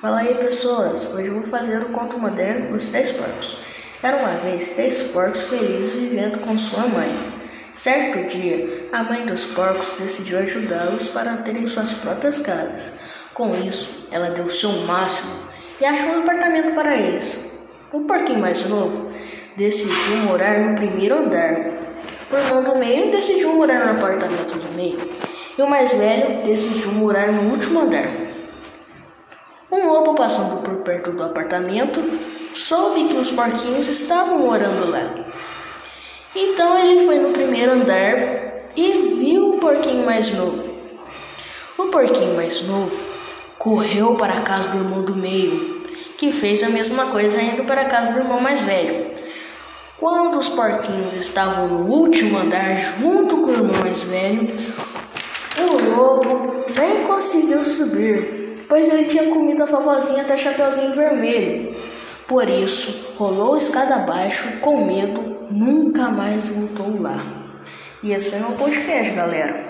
Fala aí pessoas, hoje vou fazer o conto moderno dos três porcos. Era uma vez três porcos felizes vivendo com sua mãe. Certo dia, a mãe dos porcos decidiu ajudá-los para terem suas próprias casas. Com isso, ela deu o seu máximo e achou um apartamento para eles. O porquinho mais novo decidiu morar no primeiro andar. O irmão do meio decidiu morar no apartamento do meio. E o mais velho decidiu morar no último andar. Um lobo passando por perto do apartamento soube que os porquinhos estavam morando lá. Então ele foi no primeiro andar e viu o porquinho mais novo. O porquinho mais novo correu para a casa do irmão do meio, que fez a mesma coisa indo para a casa do irmão mais velho. Quando os porquinhos estavam no último andar junto com o irmão mais velho, o lobo nem conseguiu subir pois ele tinha comido a vovozinha até Chapeuzinho Vermelho. Por isso, rolou escada abaixo com medo, nunca mais voltou lá. E esse foi meu podcast, galera.